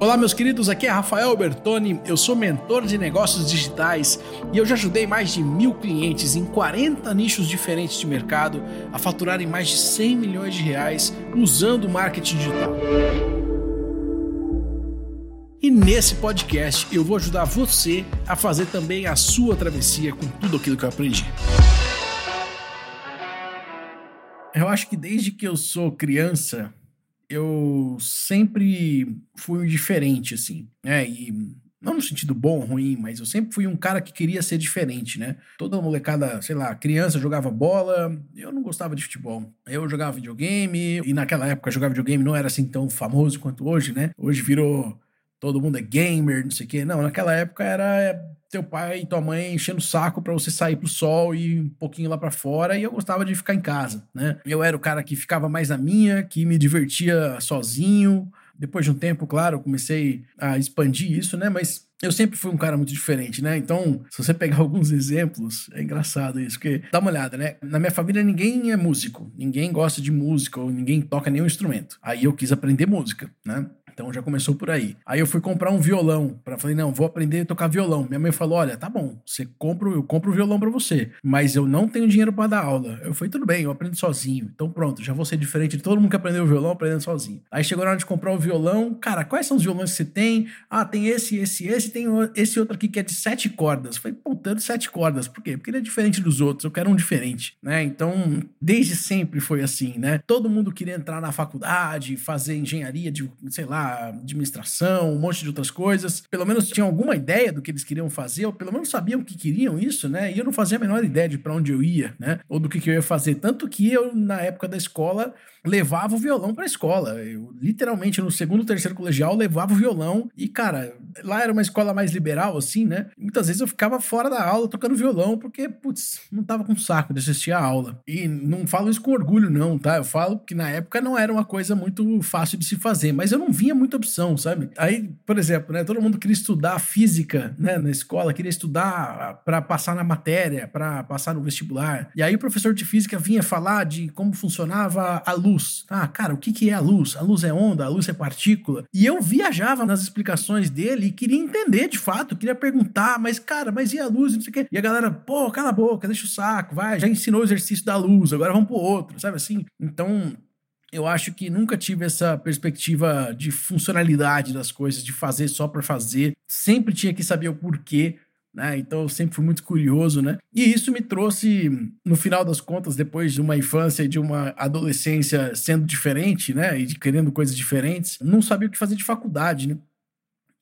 Olá, meus queridos, aqui é Rafael Bertoni, eu sou mentor de negócios digitais e eu já ajudei mais de mil clientes em 40 nichos diferentes de mercado a faturarem mais de 100 milhões de reais usando marketing digital. E nesse podcast eu vou ajudar você a fazer também a sua travessia com tudo aquilo que eu aprendi. Eu acho que desde que eu sou criança, eu sempre fui diferente, assim, né? E não no sentido bom ruim, mas eu sempre fui um cara que queria ser diferente, né? Toda molecada, sei lá, criança jogava bola, eu não gostava de futebol. Eu jogava videogame, e naquela época jogar videogame não era assim tão famoso quanto hoje, né? Hoje virou todo mundo é gamer, não sei o quê. Não, naquela época era teu pai e tua mãe enchendo o saco para você sair pro sol e um pouquinho lá para fora, e eu gostava de ficar em casa, né? Eu era o cara que ficava mais na minha, que me divertia sozinho. Depois de um tempo, claro, eu comecei a expandir isso, né? Mas eu sempre fui um cara muito diferente, né? Então, se você pegar alguns exemplos, é engraçado isso, porque dá uma olhada, né? Na minha família ninguém é músico, ninguém gosta de música ou ninguém toca nenhum instrumento. Aí eu quis aprender música, né? Então já começou por aí. Aí eu fui comprar um violão, para falei, não, vou aprender a tocar violão. Minha mãe falou: "Olha, tá bom, você compra, eu compro o violão para você, mas eu não tenho dinheiro para dar aula". Eu falei: "Tudo bem, eu aprendo sozinho". Então pronto, já vou ser diferente de todo mundo que aprendeu violão aprendendo sozinho. Aí chegou na hora de comprar o violão, cara, quais são os violões que você tem? Ah, tem esse, esse, esse, tem esse outro aqui que é de sete cordas. Eu falei: "Pô, tanto sete cordas. Por quê? Porque ele é diferente dos outros, eu quero um diferente", né? Então, desde sempre foi assim, né? Todo mundo queria entrar na faculdade, fazer engenharia de, sei lá, administração, um monte de outras coisas. Pelo menos tinham alguma ideia do que eles queriam fazer, ou pelo menos sabiam que queriam isso, né? E eu não fazia a menor ideia de para onde eu ia, né? Ou do que, que eu ia fazer. Tanto que eu, na época da escola, levava o violão para a escola. Eu, literalmente, no segundo, terceiro colegial, levava o violão. E, cara, lá era uma escola mais liberal, assim, né? Muitas vezes eu ficava fora da aula tocando violão, porque, putz, não tava com saco de assistir a aula. E não falo isso com orgulho, não, tá? Eu falo que na época não era uma coisa muito fácil de se fazer, mas eu não vinha muita opção, sabe? Aí, por exemplo, né? Todo mundo queria estudar física, né? Na escola, queria estudar para passar na matéria, para passar no vestibular. E aí o professor de física vinha falar de como funcionava a luz. Ah, cara, o que, que é a luz? A luz é onda, a luz é partícula. E eu viajava nas explicações dele e queria entender de fato, queria perguntar, mas cara, mas e a luz? Não sei o quê. E a galera, pô, cala a boca, deixa o saco, vai, já ensinou o exercício da luz, agora vamos pro outro, sabe assim? Então, eu acho que nunca tive essa perspectiva de funcionalidade das coisas, de fazer só para fazer. Sempre tinha que saber o porquê né? Então eu sempre fui muito curioso, né? E isso me trouxe, no final das contas, depois de uma infância e de uma adolescência sendo diferente, né? E de querendo coisas diferentes, não sabia o que fazer de faculdade, né?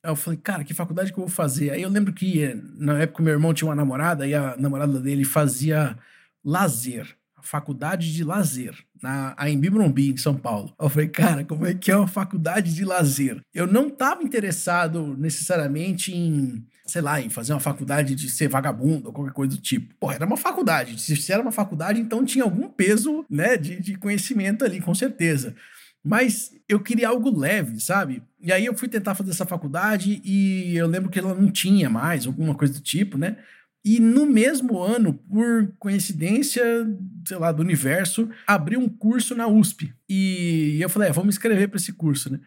Aí eu falei, cara, que faculdade que eu vou fazer? Aí eu lembro que na época meu irmão tinha uma namorada e a namorada dele fazia lazer faculdade de lazer, na AMB Morumbi, em São Paulo. Eu falei, cara, como é que é uma faculdade de lazer? Eu não estava interessado necessariamente em, sei lá, em fazer uma faculdade de ser vagabundo ou qualquer coisa do tipo. Pô, era uma faculdade. Se era uma faculdade, então tinha algum peso, né, de, de conhecimento ali, com certeza. Mas eu queria algo leve, sabe? E aí eu fui tentar fazer essa faculdade e eu lembro que ela não tinha mais, alguma coisa do tipo, né? E no mesmo ano, por coincidência, sei lá, do universo, abriu um curso na USP. E eu falei, é, vamos escrever para esse curso, né?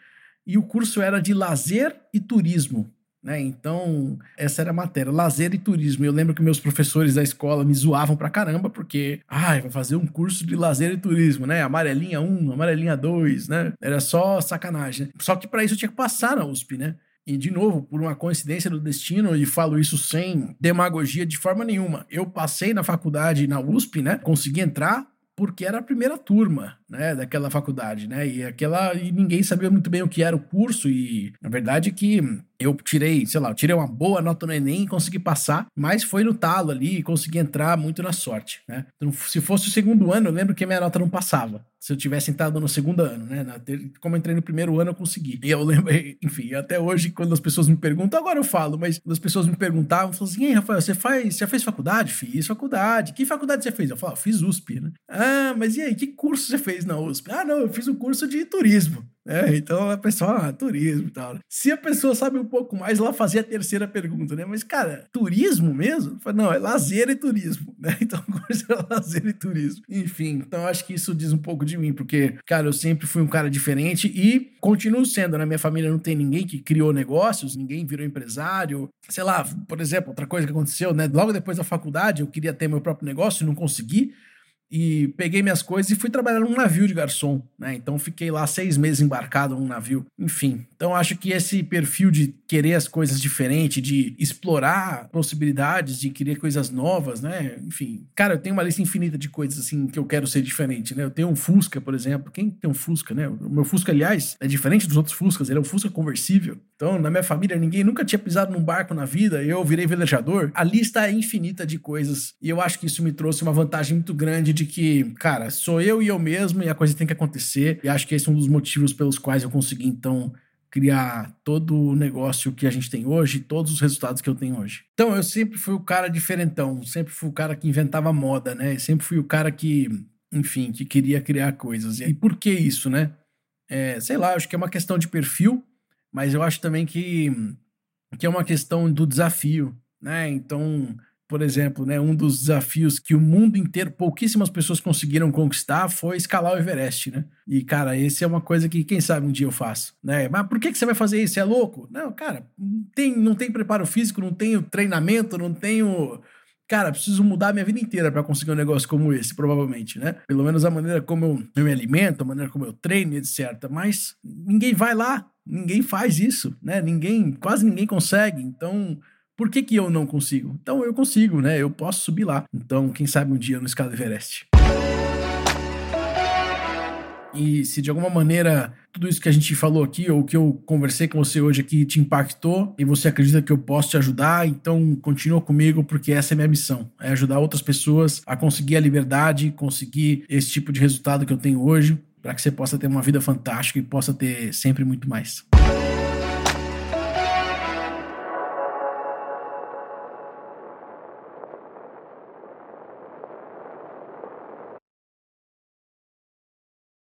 E o curso era de lazer e turismo. Né? Então, essa era a matéria, lazer e turismo. Eu lembro que meus professores da escola me zoavam pra caramba, porque, ai, vai fazer um curso de lazer e turismo, né? Amarelinha 1, amarelinha 2, né? Era só sacanagem. Só que para isso eu tinha que passar na USP, né? E, de novo, por uma coincidência do destino, e falo isso sem demagogia de forma nenhuma, eu passei na faculdade na USP, né? Consegui entrar porque era a primeira turma, né, daquela faculdade, né? E aquela e ninguém sabia muito bem o que era o curso e na verdade que eu tirei, sei lá, eu tirei uma boa nota no ENEM e consegui passar, mas foi no talo ali e consegui entrar muito na sorte, né? Então, se fosse o segundo ano, eu lembro que a minha nota não passava. Se eu tivesse entrado no segundo ano, né? Como eu entrei no primeiro ano, eu consegui. E eu lembro, enfim, até hoje, quando as pessoas me perguntam, agora eu falo, mas quando as pessoas me perguntavam, falavam assim: Ei, Rafael, você faz, você fez faculdade? Fiz faculdade. Que faculdade você fez? Eu falo, fiz USP, né? Ah, mas e aí, que curso você fez na USP? Ah, não, eu fiz um curso de turismo. É, então a pessoa, ah, turismo e tal. Se a pessoa sabe um pouco mais, ela fazia a terceira pergunta, né? Mas, cara, turismo mesmo? Não, é lazer e turismo, né? Então, coisa é lazer e turismo. Enfim, então acho que isso diz um pouco de mim, porque, cara, eu sempre fui um cara diferente e continuo sendo. Na né? minha família não tem ninguém que criou negócios, ninguém virou empresário. Sei lá, por exemplo, outra coisa que aconteceu, né? Logo depois da faculdade, eu queria ter meu próprio negócio e não consegui e peguei minhas coisas e fui trabalhar num navio de garçom, né? Então fiquei lá seis meses embarcado num navio. Enfim, então acho que esse perfil de querer as coisas diferentes, de explorar possibilidades, de querer coisas novas, né? Enfim, cara, eu tenho uma lista infinita de coisas assim que eu quero ser diferente, né? Eu tenho um Fusca, por exemplo. Quem tem um Fusca, né? O meu Fusca, aliás, é diferente dos outros Fuscas, ele é um Fusca conversível. Então, na minha família, ninguém nunca tinha pisado num barco na vida, eu virei velejador. A lista é infinita de coisas e eu acho que isso me trouxe uma vantagem muito grande de que, cara, sou eu e eu mesmo e a coisa tem que acontecer. E acho que esse é um dos motivos pelos quais eu consegui, então, criar todo o negócio que a gente tem hoje, todos os resultados que eu tenho hoje. Então, eu sempre fui o cara diferentão, sempre fui o cara que inventava moda, né? Sempre fui o cara que, enfim, que queria criar coisas. E por que isso, né? É, sei lá, acho que é uma questão de perfil, mas eu acho também que, que é uma questão do desafio, né? Então, por exemplo, né, um dos desafios que o mundo inteiro, pouquíssimas pessoas conseguiram conquistar foi escalar o Everest, né? E, cara, esse é uma coisa que, quem sabe, um dia eu faço, né? Mas por que, que você vai fazer isso? Você é louco? Não, cara, tem, não tem preparo físico, não tenho treinamento, não tenho... Cara, preciso mudar minha vida inteira para conseguir um negócio como esse, provavelmente, né? Pelo menos a maneira como eu, eu me alimento, a maneira como eu treino, etc. Mas ninguém vai lá, ninguém faz isso, né? Ninguém, quase ninguém consegue. Então, por que, que eu não consigo? Então eu consigo, né? Eu posso subir lá. Então, quem sabe um dia no escada Everest. E se de alguma maneira tudo isso que a gente falou aqui, ou que eu conversei com você hoje aqui, te impactou e você acredita que eu posso te ajudar, então continua comigo, porque essa é minha missão: é ajudar outras pessoas a conseguir a liberdade, conseguir esse tipo de resultado que eu tenho hoje, para que você possa ter uma vida fantástica e possa ter sempre muito mais.